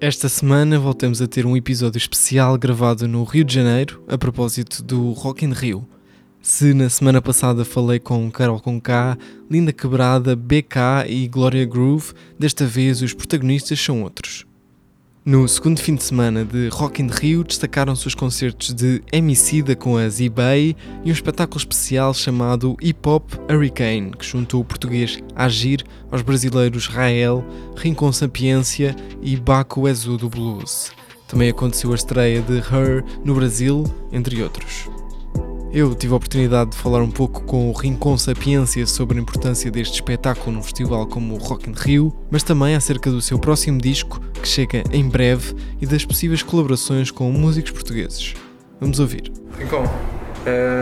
Esta semana voltamos a ter um episódio especial gravado no Rio de Janeiro, a propósito do Rock in Rio. Se na semana passada falei com Carol Conká, Linda Quebrada, BK e Gloria Groove, desta vez os protagonistas são outros. No segundo fim de semana de Rock in Rio destacaram-se os concertos de Emicida com a Z-Bay e um espetáculo especial chamado Hip Hop Hurricane, que juntou o português Agir aos brasileiros Rael, Rincon Sapiência e Baco Exudo Blues. Também aconteceu a estreia de Her no Brasil, entre outros. Eu tive a oportunidade de falar um pouco com o Rincon Sapiência sobre a importância deste espetáculo num festival como o Rock in Rio, mas também acerca do seu próximo disco, que chega em breve, e das possíveis colaborações com músicos portugueses. Vamos ouvir. Rincon, eh,